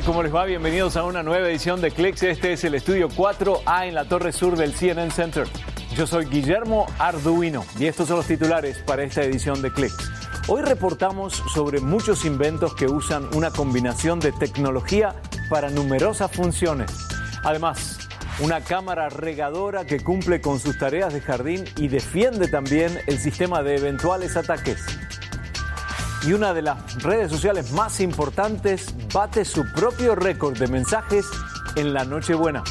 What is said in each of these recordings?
tal? ¿Cómo les va? Bienvenidos a una nueva edición de Clicks. Este es el estudio 4A en la torre sur del CNN Center. Yo soy Guillermo Arduino y estos son los titulares para esta edición de Clicks. Hoy reportamos sobre muchos inventos que usan una combinación de tecnología para numerosas funciones. Además, una cámara regadora que cumple con sus tareas de jardín y defiende también el sistema de eventuales ataques y una de las redes sociales más importantes bate su propio récord de mensajes en la Nochebuena.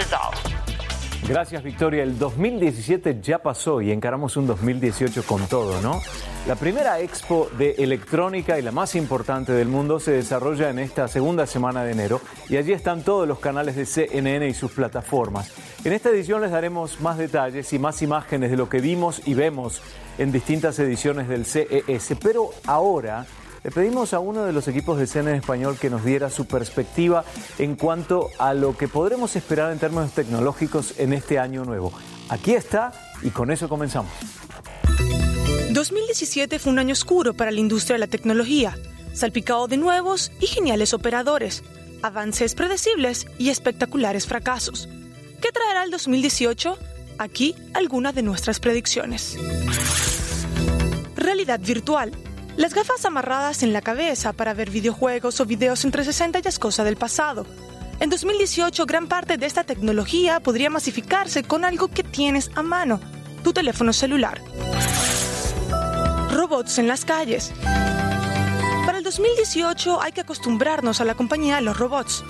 Stand. Gracias Victoria. El 2017 ya pasó y encaramos un 2018 con todo, ¿no? La primera expo de electrónica y la más importante del mundo se desarrolla en esta segunda semana de enero y allí están todos los canales de CNN y sus plataformas. En esta edición les daremos más detalles y más imágenes de lo que vimos y vemos en distintas ediciones del CES, pero ahora le pedimos a uno de los equipos de CNN español que nos diera su perspectiva en cuanto a lo que podremos esperar en términos tecnológicos en este año nuevo. Aquí está y con eso comenzamos. 2017 fue un año oscuro para la industria de la tecnología, salpicado de nuevos y geniales operadores, avances predecibles y espectaculares fracasos. ¿Qué traerá el 2018? Aquí algunas de nuestras predicciones. Realidad virtual. Las gafas amarradas en la cabeza para ver videojuegos o videos en 360 ya es cosa del pasado. En 2018 gran parte de esta tecnología podría masificarse con algo que tienes a mano, tu teléfono celular robots en las calles. Para el 2018 hay que acostumbrarnos a la compañía de los robots.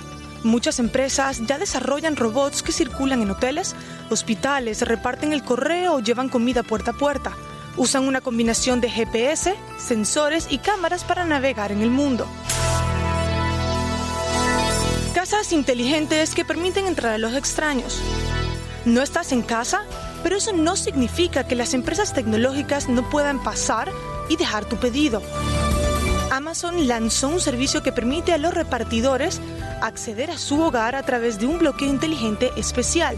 Muchas empresas ya desarrollan robots que circulan en hoteles, hospitales, reparten el correo o llevan comida puerta a puerta. Usan una combinación de GPS, sensores y cámaras para navegar en el mundo. Casas inteligentes que permiten entrar a los extraños. ¿No estás en casa? Pero eso no significa que las empresas tecnológicas no puedan pasar y dejar tu pedido. Amazon lanzó un servicio que permite a los repartidores acceder a su hogar a través de un bloqueo inteligente especial.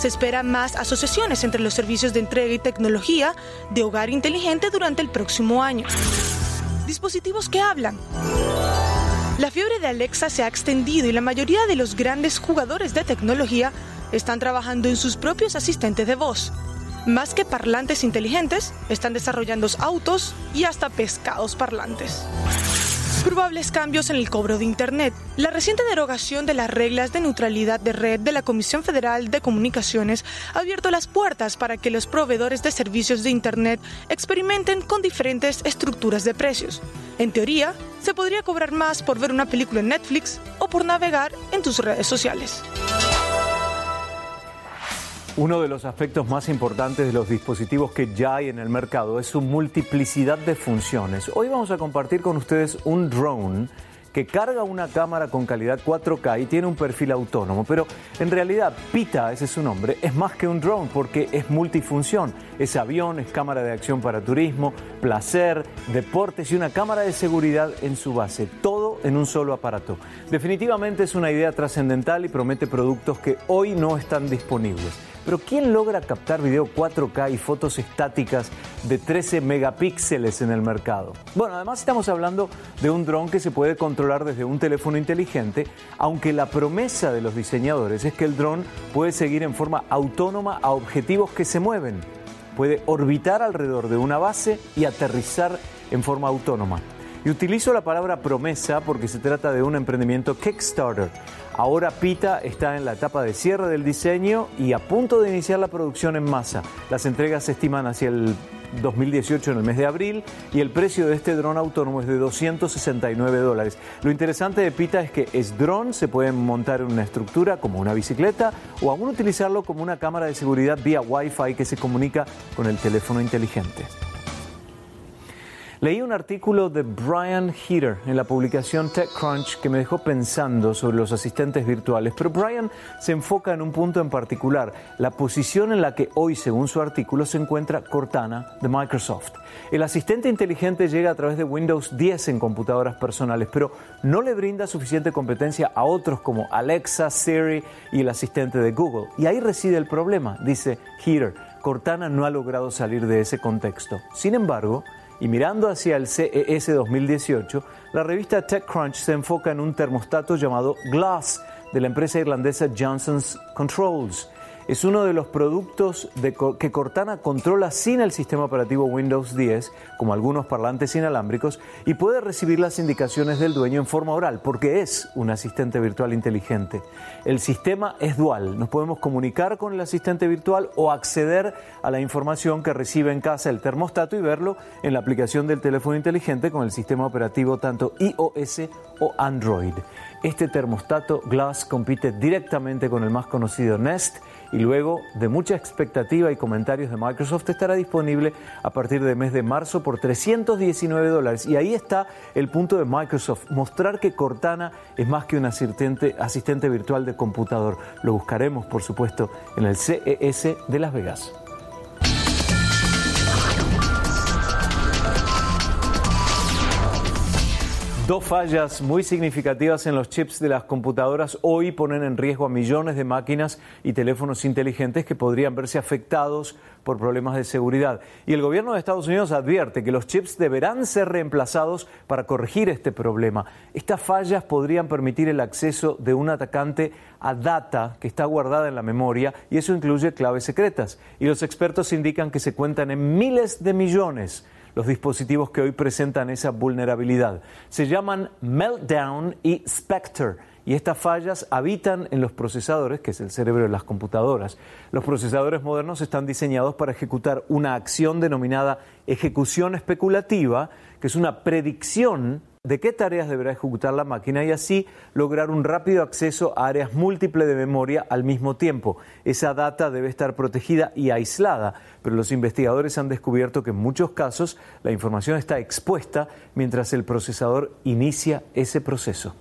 Se esperan más asociaciones entre los servicios de entrega y tecnología de hogar inteligente durante el próximo año. Dispositivos que hablan. La fiebre de Alexa se ha extendido y la mayoría de los grandes jugadores de tecnología están trabajando en sus propios asistentes de voz. Más que parlantes inteligentes, están desarrollando autos y hasta pescados parlantes. Probables cambios en el cobro de Internet. La reciente derogación de las reglas de neutralidad de red de la Comisión Federal de Comunicaciones ha abierto las puertas para que los proveedores de servicios de Internet experimenten con diferentes estructuras de precios. En teoría, se podría cobrar más por ver una película en Netflix o por navegar en tus redes sociales. Uno de los aspectos más importantes de los dispositivos que ya hay en el mercado es su multiplicidad de funciones. Hoy vamos a compartir con ustedes un drone que carga una cámara con calidad 4K y tiene un perfil autónomo, pero en realidad Pita, ese es su nombre, es más que un drone porque es multifunción. Es avión, es cámara de acción para turismo, placer, deportes y una cámara de seguridad en su base, en un solo aparato. Definitivamente es una idea trascendental y promete productos que hoy no están disponibles. Pero ¿quién logra captar video 4K y fotos estáticas de 13 megapíxeles en el mercado? Bueno, además estamos hablando de un dron que se puede controlar desde un teléfono inteligente, aunque la promesa de los diseñadores es que el dron puede seguir en forma autónoma a objetivos que se mueven. Puede orbitar alrededor de una base y aterrizar en forma autónoma. Y utilizo la palabra promesa porque se trata de un emprendimiento Kickstarter. Ahora Pita está en la etapa de cierre del diseño y a punto de iniciar la producción en masa. Las entregas se estiman hacia el 2018 en el mes de abril y el precio de este dron autónomo es de 269 dólares. Lo interesante de Pita es que es dron, se puede montar en una estructura como una bicicleta o aún utilizarlo como una cámara de seguridad vía Wi-Fi que se comunica con el teléfono inteligente. Leí un artículo de Brian Heater en la publicación TechCrunch que me dejó pensando sobre los asistentes virtuales, pero Brian se enfoca en un punto en particular, la posición en la que hoy, según su artículo, se encuentra Cortana de Microsoft. El asistente inteligente llega a través de Windows 10 en computadoras personales, pero no le brinda suficiente competencia a otros como Alexa, Siri y el asistente de Google. Y ahí reside el problema, dice Heater Cortana no ha logrado salir de ese contexto. Sin embargo, y mirando hacia el CES 2018, la revista TechCrunch se enfoca en un termostato llamado Glass de la empresa irlandesa Johnson's Controls es uno de los productos que Cortana controla sin el sistema operativo Windows 10, como algunos parlantes inalámbricos, y puede recibir las indicaciones del dueño en forma oral, porque es un asistente virtual inteligente. El sistema es dual, nos podemos comunicar con el asistente virtual o acceder a la información que recibe en casa el termostato y verlo en la aplicación del teléfono inteligente con el sistema operativo tanto iOS o Android. Este termostato Glass compite directamente con el más conocido Nest y luego de mucha expectativa y comentarios de Microsoft estará disponible a partir del mes de marzo por 319 dólares. Y ahí está el punto de Microsoft, mostrar que Cortana es más que un asistente, asistente virtual de computador. Lo buscaremos, por supuesto, en el CES de Las Vegas. Dos fallas muy significativas en los chips de las computadoras hoy ponen en riesgo a millones de máquinas y teléfonos inteligentes que podrían verse afectados por problemas de seguridad. Y el gobierno de Estados Unidos advierte que los chips deberán ser reemplazados para corregir este problema. Estas fallas podrían permitir el acceso de un atacante a data que está guardada en la memoria y eso incluye claves secretas. Y los expertos indican que se cuentan en miles de millones los dispositivos que hoy presentan esa vulnerabilidad. Se llaman Meltdown y Spectre y estas fallas habitan en los procesadores, que es el cerebro de las computadoras. Los procesadores modernos están diseñados para ejecutar una acción denominada ejecución especulativa, que es una predicción de qué tareas deberá ejecutar la máquina y así lograr un rápido acceso a áreas múltiples de memoria al mismo tiempo. Esa data debe estar protegida y aislada, pero los investigadores han descubierto que en muchos casos la información está expuesta mientras el procesador inicia ese proceso.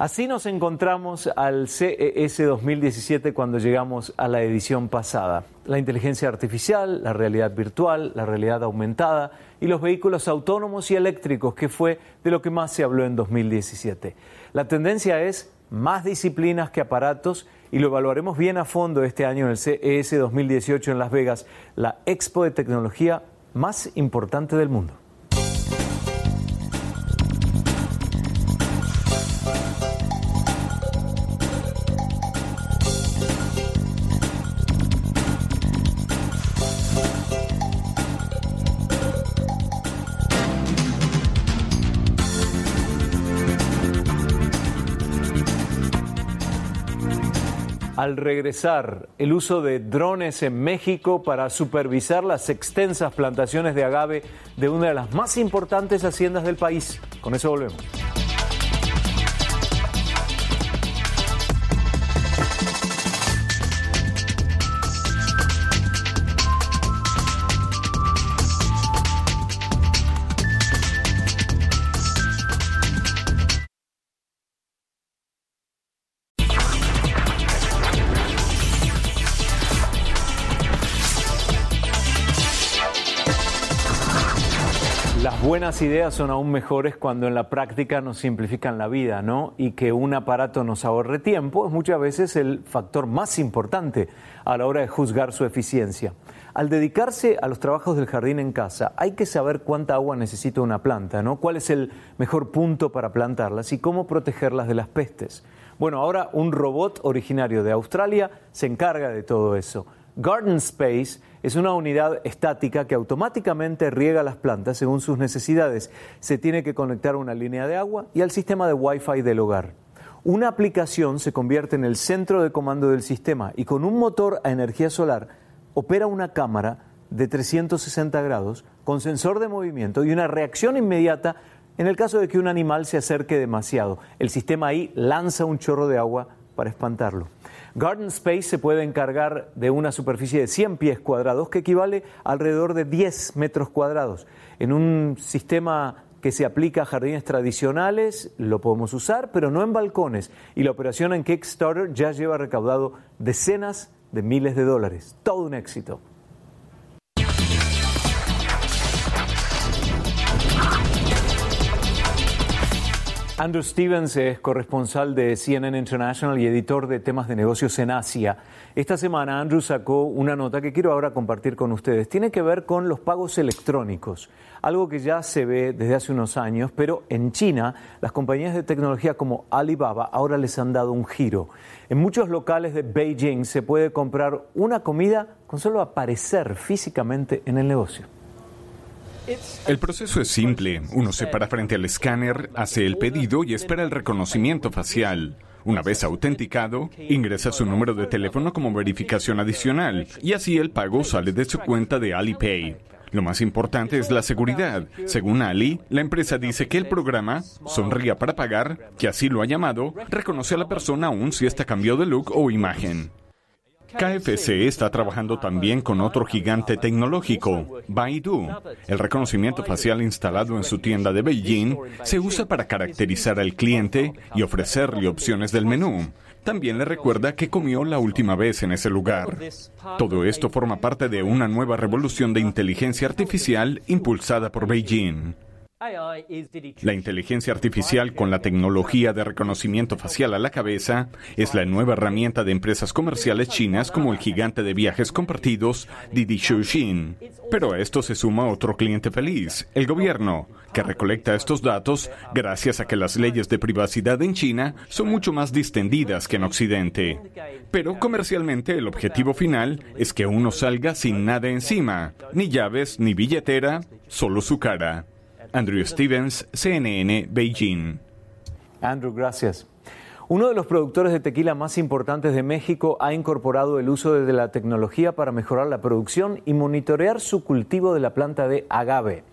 Así nos encontramos al CES 2017 cuando llegamos a la edición pasada. La inteligencia artificial, la realidad virtual, la realidad aumentada y los vehículos autónomos y eléctricos, que fue de lo que más se habló en 2017. La tendencia es más disciplinas que aparatos y lo evaluaremos bien a fondo este año en el CES 2018 en Las Vegas, la expo de tecnología más importante del mundo. Al regresar el uso de drones en México para supervisar las extensas plantaciones de agave de una de las más importantes haciendas del país. Con eso volvemos. Buenas ideas son aún mejores cuando en la práctica nos simplifican la vida, ¿no? Y que un aparato nos ahorre tiempo es muchas veces el factor más importante a la hora de juzgar su eficiencia. Al dedicarse a los trabajos del jardín en casa, hay que saber cuánta agua necesita una planta, ¿no? ¿Cuál es el mejor punto para plantarlas y cómo protegerlas de las pestes? Bueno, ahora un robot originario de Australia se encarga de todo eso. Garden Space es una unidad estática que automáticamente riega las plantas según sus necesidades. Se tiene que conectar a una línea de agua y al sistema de Wi-Fi del hogar. Una aplicación se convierte en el centro de comando del sistema y con un motor a energía solar opera una cámara de 360 grados con sensor de movimiento y una reacción inmediata en el caso de que un animal se acerque demasiado. El sistema ahí lanza un chorro de agua para espantarlo. Garden Space se puede encargar de una superficie de 100 pies cuadrados, que equivale alrededor de 10 metros cuadrados. En un sistema que se aplica a jardines tradicionales, lo podemos usar, pero no en balcones. Y la operación en Kickstarter ya lleva recaudado decenas de miles de dólares. Todo un éxito. Andrew Stevens es corresponsal de CNN International y editor de temas de negocios en Asia. Esta semana Andrew sacó una nota que quiero ahora compartir con ustedes. Tiene que ver con los pagos electrónicos, algo que ya se ve desde hace unos años, pero en China las compañías de tecnología como Alibaba ahora les han dado un giro. En muchos locales de Beijing se puede comprar una comida con solo aparecer físicamente en el negocio. El proceso es simple. Uno se para frente al escáner, hace el pedido y espera el reconocimiento facial. Una vez autenticado, ingresa su número de teléfono como verificación adicional y así el pago sale de su cuenta de Alipay. Lo más importante es la seguridad. Según Ali, la empresa dice que el programa, Sonría para Pagar, que así lo ha llamado, reconoce a la persona aún si esta cambió de look o imagen. KFC está trabajando también con otro gigante tecnológico, Baidu. El reconocimiento facial instalado en su tienda de Beijing se usa para caracterizar al cliente y ofrecerle opciones del menú. También le recuerda que comió la última vez en ese lugar. Todo esto forma parte de una nueva revolución de inteligencia artificial impulsada por Beijing. La inteligencia artificial con la tecnología de reconocimiento facial a la cabeza es la nueva herramienta de empresas comerciales chinas como el gigante de viajes compartidos Didi Xuxin. Pero a esto se suma otro cliente feliz, el gobierno, que recolecta estos datos gracias a que las leyes de privacidad en China son mucho más distendidas que en Occidente. Pero comercialmente el objetivo final es que uno salga sin nada encima, ni llaves ni billetera, solo su cara. Andrew Stevens, CNN, Beijing. Andrew, gracias. Uno de los productores de tequila más importantes de México ha incorporado el uso de la tecnología para mejorar la producción y monitorear su cultivo de la planta de agave.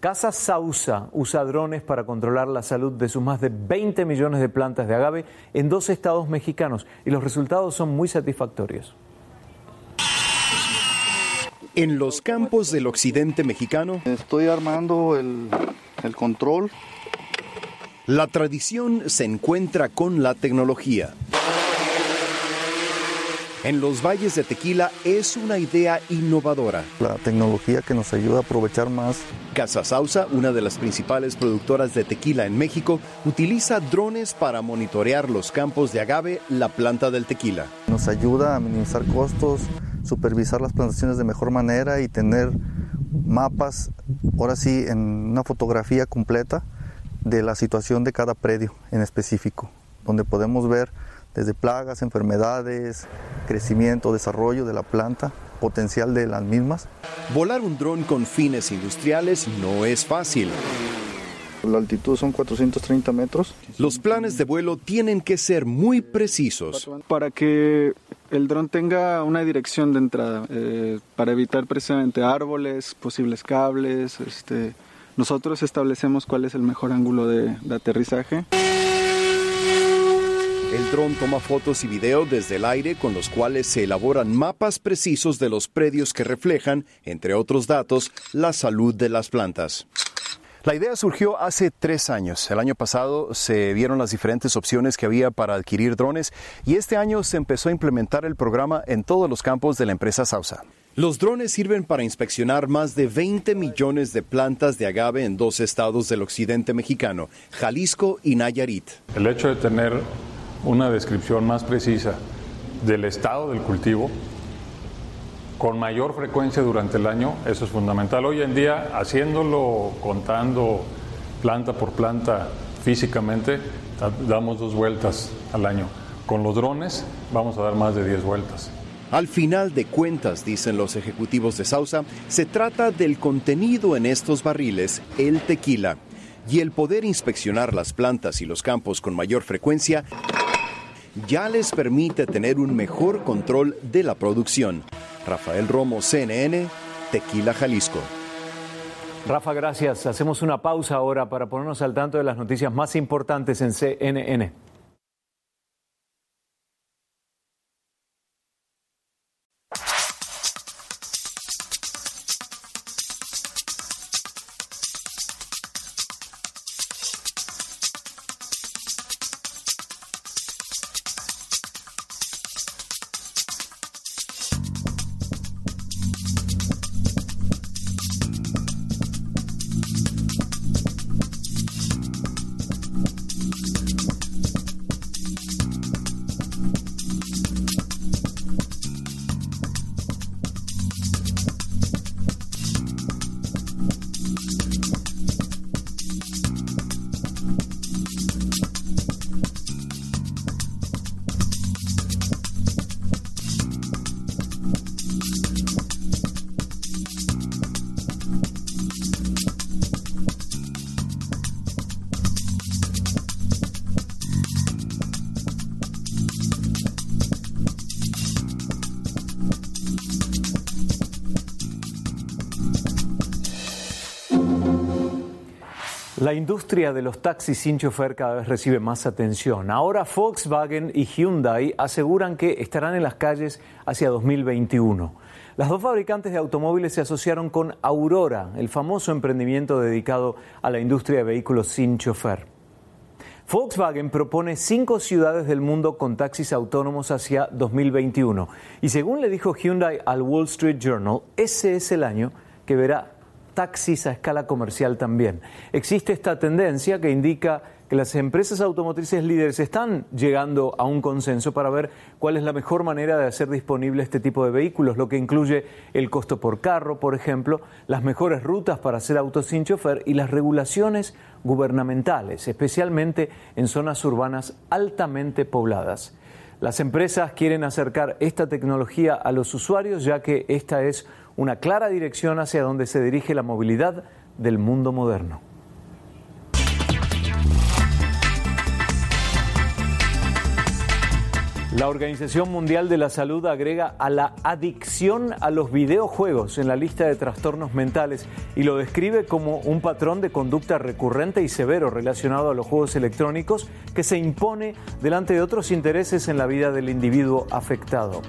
Casa Sausa usa drones para controlar la salud de sus más de 20 millones de plantas de agave en dos estados mexicanos y los resultados son muy satisfactorios. En los campos del occidente mexicano, Estoy armando el, el control. la tradición se encuentra con la tecnología. En los valles de Tequila es una idea innovadora. La tecnología que nos ayuda a aprovechar más. Casa Sausa, una de las principales productoras de tequila en México, utiliza drones para monitorear los campos de agave, la planta del tequila. Nos ayuda a minimizar costos, supervisar las plantaciones de mejor manera y tener mapas, ahora sí, en una fotografía completa de la situación de cada predio en específico, donde podemos ver desde plagas, enfermedades, crecimiento, desarrollo de la planta, potencial de las mismas. Volar un dron con fines industriales no es fácil. La altitud son 430 metros. Los planes de vuelo tienen que ser muy precisos. para que el dron tenga una dirección de entrada, eh, para evitar precisamente árboles, posibles cables. Este, nosotros establecemos cuál es el mejor ángulo de, de aterrizaje. El dron toma fotos y videos desde el aire con los cuales se elaboran mapas precisos de los predios que reflejan, entre otros datos, la salud de las plantas. La idea surgió hace tres años. El año pasado se vieron las diferentes opciones que había para adquirir drones y este año se empezó a implementar el programa en todos los campos de la empresa Sausa. Los drones sirven para inspeccionar más de 20 millones de plantas de agave en dos estados del occidente mexicano, Jalisco y Nayarit. El hecho de tener una descripción más precisa del estado del cultivo con mayor frecuencia durante el año, eso es fundamental. Hoy en día, haciéndolo, contando planta por planta físicamente, da- damos dos vueltas al año. Con los drones vamos a dar más de 10 vueltas. Al final de cuentas, dicen los ejecutivos de Sausa, se trata del contenido en estos barriles, el tequila, y el poder inspeccionar las plantas y los campos con mayor frecuencia ya les permite tener un mejor control de la producción. Rafael Romo, CNN, Tequila, Jalisco. Rafa, gracias. Hacemos una pausa ahora para ponernos al tanto de las noticias más importantes en CNN. La industria de los taxis sin chofer cada vez recibe más atención. Ahora Volkswagen y Hyundai aseguran que estarán en las calles hacia 2021. Las dos fabricantes de automóviles se asociaron con Aurora, el famoso emprendimiento dedicado a la industria de vehículos sin chofer. Volkswagen propone cinco ciudades del mundo con taxis autónomos hacia 2021. Y según le dijo Hyundai al Wall Street Journal, ese es el año que verá taxis a escala comercial también. Existe esta tendencia que indica que las empresas automotrices líderes están llegando a un consenso para ver cuál es la mejor manera de hacer disponible este tipo de vehículos, lo que incluye el costo por carro, por ejemplo, las mejores rutas para hacer autos sin chofer y las regulaciones gubernamentales, especialmente en zonas urbanas altamente pobladas. Las empresas quieren acercar esta tecnología a los usuarios ya que esta es una clara dirección hacia donde se dirige la movilidad del mundo moderno. La Organización Mundial de la Salud agrega a la adicción a los videojuegos en la lista de trastornos mentales y lo describe como un patrón de conducta recurrente y severo relacionado a los juegos electrónicos que se impone delante de otros intereses en la vida del individuo afectado.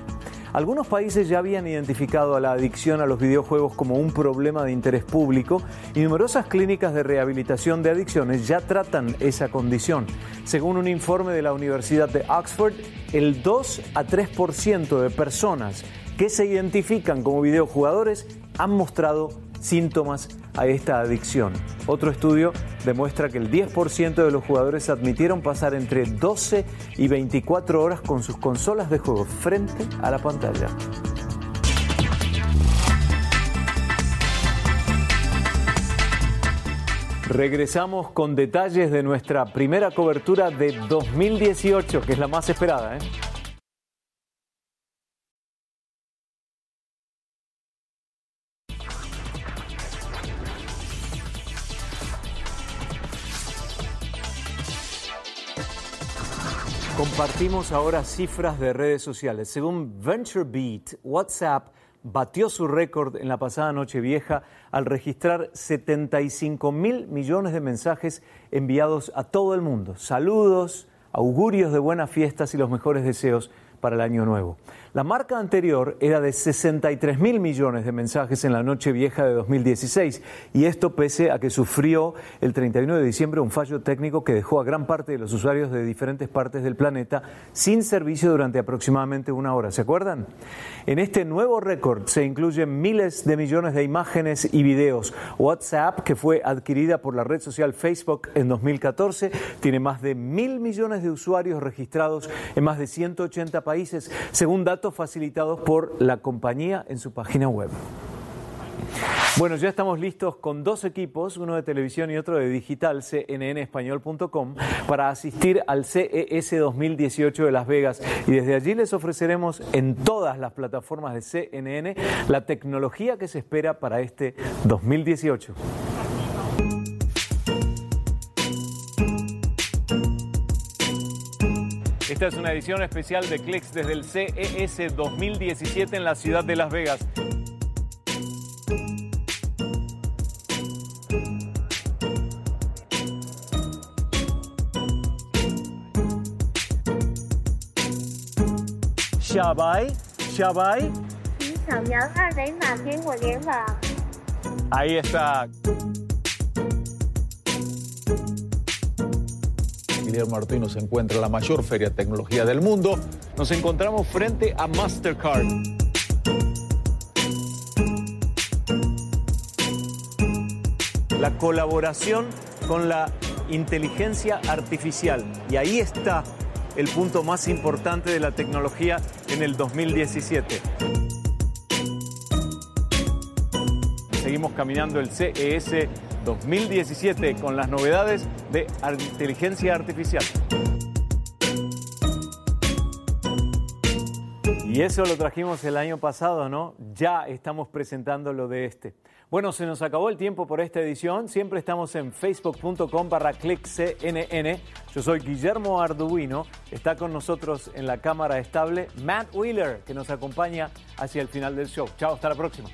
Algunos países ya habían identificado a la adicción a los videojuegos como un problema de interés público y numerosas clínicas de rehabilitación de adicciones ya tratan esa condición. Según un informe de la Universidad de Oxford, el 2 a 3% de personas que se identifican como videojugadores han mostrado síntomas a esta adicción. Otro estudio demuestra que el 10% de los jugadores admitieron pasar entre 12 y 24 horas con sus consolas de juego frente a la pantalla. Regresamos con detalles de nuestra primera cobertura de 2018, que es la más esperada. ¿eh? Compartimos ahora cifras de redes sociales. Según VentureBeat, WhatsApp batió su récord en la pasada noche vieja al registrar 75 mil millones de mensajes enviados a todo el mundo. Saludos, augurios de buenas fiestas y los mejores deseos para el año nuevo. La marca anterior era de 63 mil millones de mensajes en la noche vieja de 2016 y esto pese a que sufrió el 31 de diciembre un fallo técnico que dejó a gran parte de los usuarios de diferentes partes del planeta sin servicio durante aproximadamente una hora. ¿Se acuerdan? En este nuevo récord se incluyen miles de millones de imágenes y videos. WhatsApp, que fue adquirida por la red social Facebook en 2014, tiene más de mil millones de usuarios registrados en más de 180 países, según datos facilitados por la compañía en su página web. Bueno, ya estamos listos con dos equipos, uno de televisión y otro de digital, cnnespañol.com, para asistir al CES 2018 de Las Vegas. Y desde allí les ofreceremos en todas las plataformas de CNN la tecnología que se espera para este 2018. Esta es una edición especial de Clicks desde el CES 2017 en la ciudad de Las Vegas. Shabai, Shabai. Ahí está. Guillermo Martino se encuentra en la mayor feria de tecnología del mundo. Nos encontramos frente a Mastercard. La colaboración con la inteligencia artificial. Y ahí está el punto más importante de la tecnología en el 2017. Seguimos caminando el CES 2017 con las novedades de inteligencia artificial. Y eso lo trajimos el año pasado, ¿no? Ya estamos presentando lo de este. Bueno, se nos acabó el tiempo por esta edición. Siempre estamos en facebook.com barra clickcnn. Yo soy Guillermo Arduino. Está con nosotros en la cámara estable Matt Wheeler, que nos acompaña hacia el final del show. Chao, hasta la próxima.